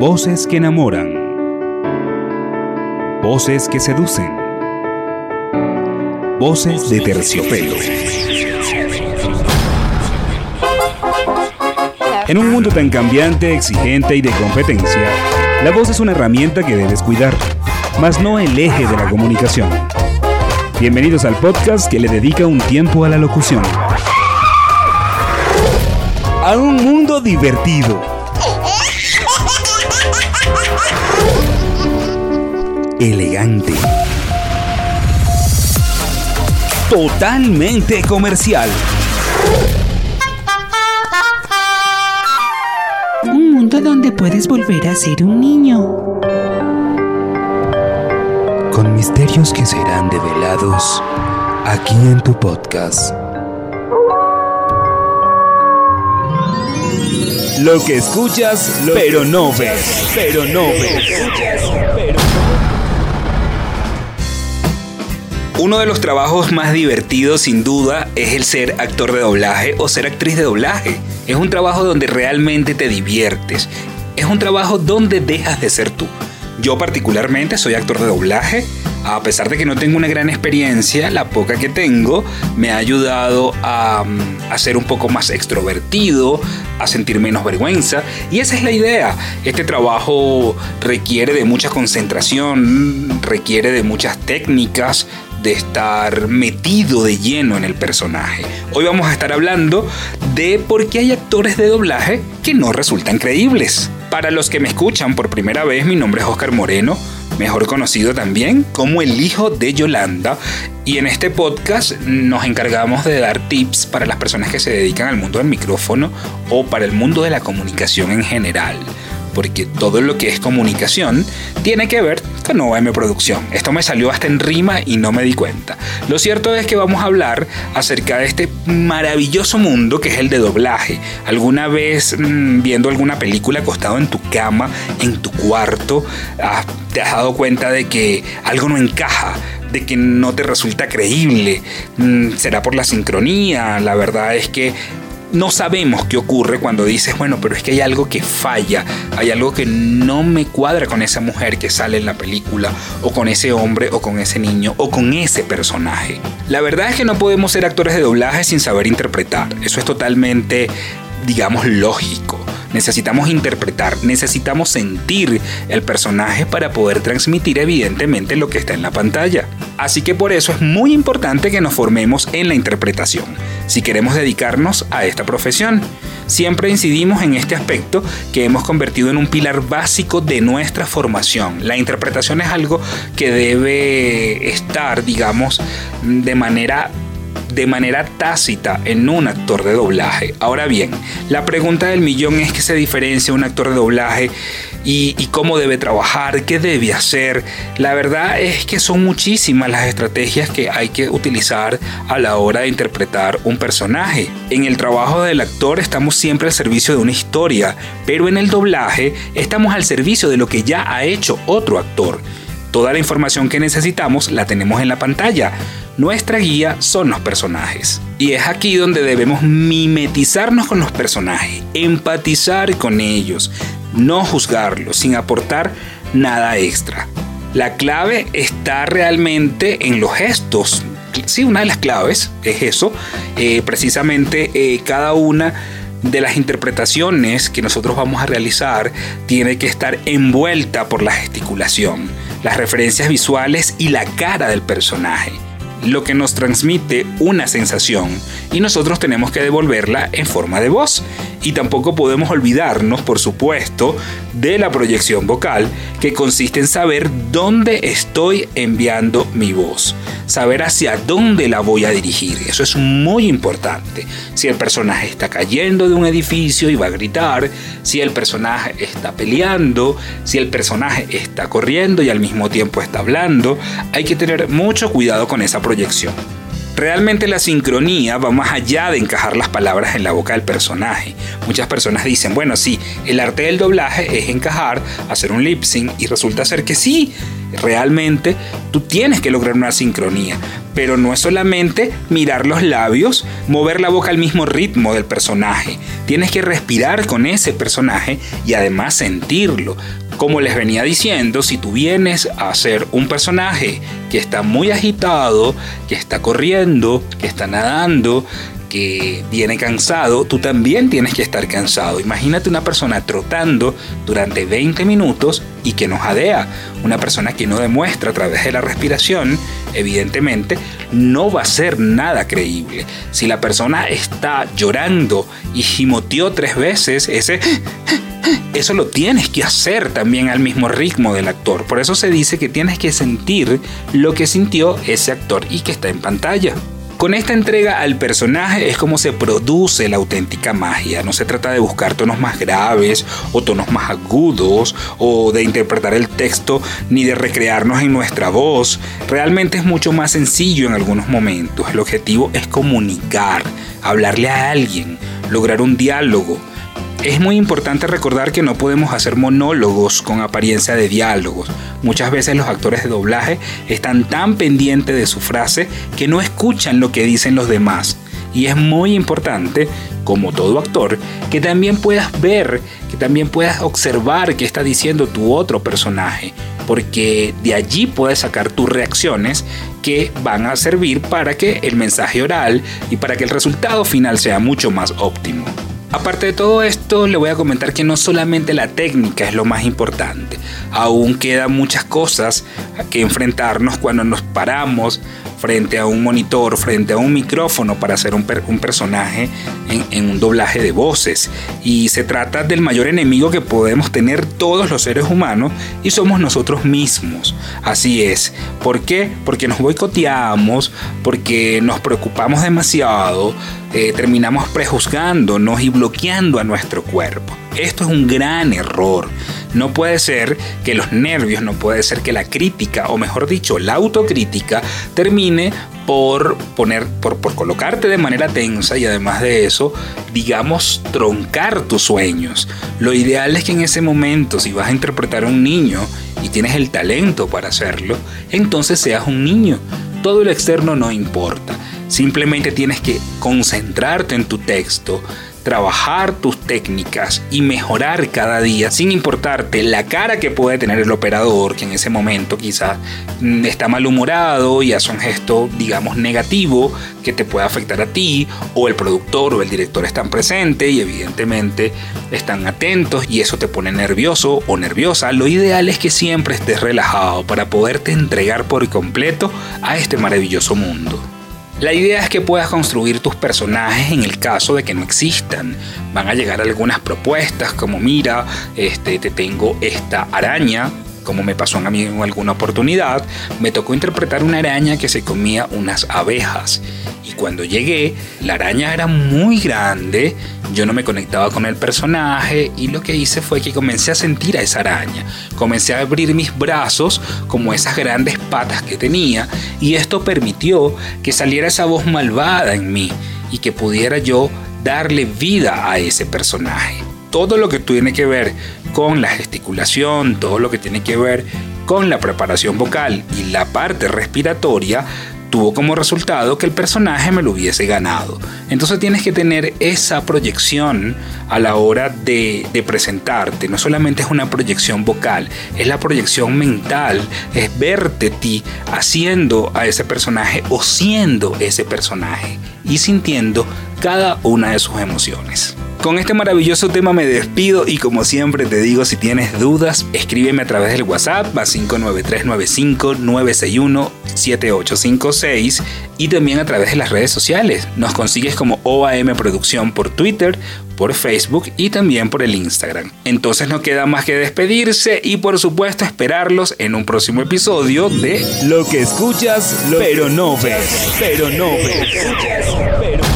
Voces que enamoran. Voces que seducen. Voces de terciopelo. En un mundo tan cambiante, exigente y de competencia, la voz es una herramienta que debes cuidar, mas no el eje de la comunicación. Bienvenidos al podcast que le dedica un tiempo a la locución. A un mundo divertido elegante. Totalmente comercial. Un mundo donde puedes volver a ser un niño. Con misterios que serán develados aquí en tu podcast. Lo que escuchas, pero no ves. Pero no ves. Uno de los trabajos más divertidos sin duda es el ser actor de doblaje o ser actriz de doblaje. Es un trabajo donde realmente te diviertes. Es un trabajo donde dejas de ser tú. Yo particularmente soy actor de doblaje. A pesar de que no tengo una gran experiencia, la poca que tengo me ha ayudado a, mm, a, ser un poco más extrovertido, a sentir menos vergüenza. Y esa es la idea. Este trabajo requiere de mucha concentración, requiere de muchas técnicas, de estar metido de lleno en el personaje. Hoy vamos a estar hablando de por qué hay actores de doblaje que no resultan creíbles. Para los que me escuchan por primera vez, mi nombre es Oscar Moreno, mejor conocido también como el hijo de Yolanda, y en este podcast nos encargamos de dar tips para las personas que se dedican al mundo del micrófono o para el mundo de la comunicación en general porque todo lo que es comunicación tiene que ver con OM Producción. Esto me salió hasta en rima y no me di cuenta. Lo cierto es que vamos a hablar acerca de este maravilloso mundo que es el de doblaje. ¿Alguna vez mmm, viendo alguna película acostado en tu cama, en tu cuarto, te has dado cuenta de que algo no encaja? de que no te resulta creíble. Mm, será por la sincronía. La verdad es que no sabemos qué ocurre cuando dices, bueno, pero es que hay algo que falla, hay algo que no me cuadra con esa mujer que sale en la película, o con ese hombre, o con ese niño, o con ese personaje. La verdad es que no podemos ser actores de doblaje sin saber interpretar, eso es totalmente, digamos, lógico. Necesitamos interpretar, necesitamos sentir el personaje para poder transmitir evidentemente lo que está en la pantalla. Así que por eso es muy importante que nos formemos en la interpretación, si queremos dedicarnos a esta profesión. Siempre incidimos en este aspecto que hemos convertido en un pilar básico de nuestra formación. La interpretación es algo que debe estar, digamos, de manera de manera tácita en un actor de doblaje. Ahora bien, la pregunta del millón es que se diferencia un actor de doblaje y, y, cómo debe trabajar, qué debe hacer. La verdad es que son muchísimas las estrategias que hay que utilizar a la hora de interpretar un personaje. En el trabajo del actor estamos siempre al servicio de una historia, pero en el doblaje estamos al servicio de lo que ya ha hecho otro actor. Toda la información que necesitamos la tenemos en la pantalla. Nuestra guía son los personajes. Y es aquí donde debemos mimetizarnos con los personajes, empatizar con ellos, no juzgarlos sin aportar nada extra. La clave está realmente en los gestos. Sí, una de las claves es eso. Eh, precisamente eh, cada una de las interpretaciones que nosotros vamos a realizar tiene que estar envuelta por la gesticulación, las referencias visuales y la cara del personaje lo que nos transmite una sensación y nosotros tenemos que devolverla en forma de voz. Y tampoco podemos olvidarnos, por supuesto, de la proyección vocal, que consiste en saber dónde estoy enviando mi voz, saber hacia dónde la voy a dirigir. Eso es muy importante. Si el personaje está cayendo de un edificio y va a gritar, si el personaje está peleando, si el personaje está corriendo y al mismo tiempo está hablando, hay que tener mucho cuidado con esa proyección. Realmente la sincronía va más allá de encajar las palabras en la boca del personaje. Muchas personas dicen, bueno, sí, el arte del doblaje es encajar, hacer un lip sync y resulta ser que sí, Realmente tú tienes que lograr una sincronía, pero no es solamente mirar los labios, mover la boca al mismo ritmo del personaje. Tienes que respirar con ese personaje y además sentirlo. Como les venía diciendo, si tú vienes a ser un personaje que está muy agitado, que está corriendo, que está nadando, que viene cansado, tú también tienes que estar cansado. Imagínate una persona trotando durante 20 minutos y que no jadea. Una persona que no demuestra a través de la respiración, evidentemente, no va a ser nada creíble. Si la persona está llorando y gimoteó tres veces, ese... Eso lo tienes que hacer también al mismo ritmo del actor. Por eso se dice que tienes que sentir lo que sintió ese actor y que está en pantalla. Con esta entrega al personaje es como se produce la auténtica magia. No se trata de buscar tonos más graves o tonos más agudos o de interpretar el texto ni de recrearnos en nuestra voz. Realmente es mucho más sencillo en algunos momentos. El objetivo es comunicar, hablarle a alguien, lograr un diálogo es muy importante recordar que no podemos hacer monólogos con apariencia de diálogos. Muchas veces los actores de doblaje están tan pendientes de su frase que no escuchan lo que dicen los demás. Y es muy importante, como todo actor, que también puedas ver, que también puedas observar qué está diciendo tu otro personaje, porque de allí puedes sacar tus reacciones que van a servir para que el mensaje oral y para que el resultado final sea mucho más óptimo. Aparte de todo esto, le voy a comentar que no solamente la técnica es lo más importante, aún quedan muchas cosas a que enfrentarnos cuando nos paramos frente a un monitor, frente a un micrófono para hacer un, personaje en, en, un doblaje de voces. Y se trata del mayor enemigo que podemos tener todos los seres humanos y somos nosotros mismos. Así es. ¿Por qué? Porque nos boicoteamos, porque nos preocupamos demasiado, eh, terminamos prejuzgándonos y bloqueando a nuestro cuerpo. Esto es un gran error. No puede ser que los nervios, no puede ser que la crítica, o mejor dicho, la autocrítica, termine por poner, por, por colocarte de manera tensa y además de eso, digamos, troncar tus sueños. Lo ideal es que en ese momento, si vas a interpretar a un niño y tienes el talento para hacerlo, entonces seas un niño. Todo lo externo no importa. Simplemente tienes que concentrarte en tu texto, trabajar tus técnicas y mejorar cada día sin importarte la cara que puede tener el operador que en ese momento quizás mm, está malhumorado y hace un gesto digamos negativo que te puede afectar a ti o el productor o el director están presentes y evidentemente están atentos y eso te pone nervioso o nerviosa. Lo ideal es que siempre estés relajado para poderte entregar por completo a este maravilloso mundo la idea es que puedas construir tus personajes en el caso de que no existan. Van a llegar algunas propuestas como mira, este, te tengo esta araña, como me pasó a mí en alguna oportunidad, me tocó interpretar una araña que se comía unas abejas. Y cuando llegué, la araña era muy grande, yo no me conectaba con el personaje y lo que hice fue que comencé a sentir a esa araña. Comencé a abrir mis brazos como esas grandes patas que tenía y esto permitió que saliera esa voz malvada en mí y que pudiera yo darle vida a ese personaje todo lo que tiene que ver con la gesticulación, todo lo que tiene que ver con la preparación vocal y la parte respiratoria, tuvo como resultado que el personaje me lo hubiese ganado. Entonces tienes que tener esa proyección a la hora de, presentarte. No solamente es una proyección vocal, es la proyección mental, es verte ti haciendo a ese personaje o siendo ese personaje y sintiendo cada una de sus emociones. Con este maravilloso tema me despido y como siempre te digo, si tienes dudas, escríbeme a través del WhatsApp a 593-95-961-7856 y también a través de las redes sociales. Nos consigues como OAM Producción por Twitter, por Facebook y también por el Instagram. Entonces no queda más que despedirse y por supuesto esperarlos en un próximo episodio de Lo que escuchas, pero no ves, pero no ves. Pero...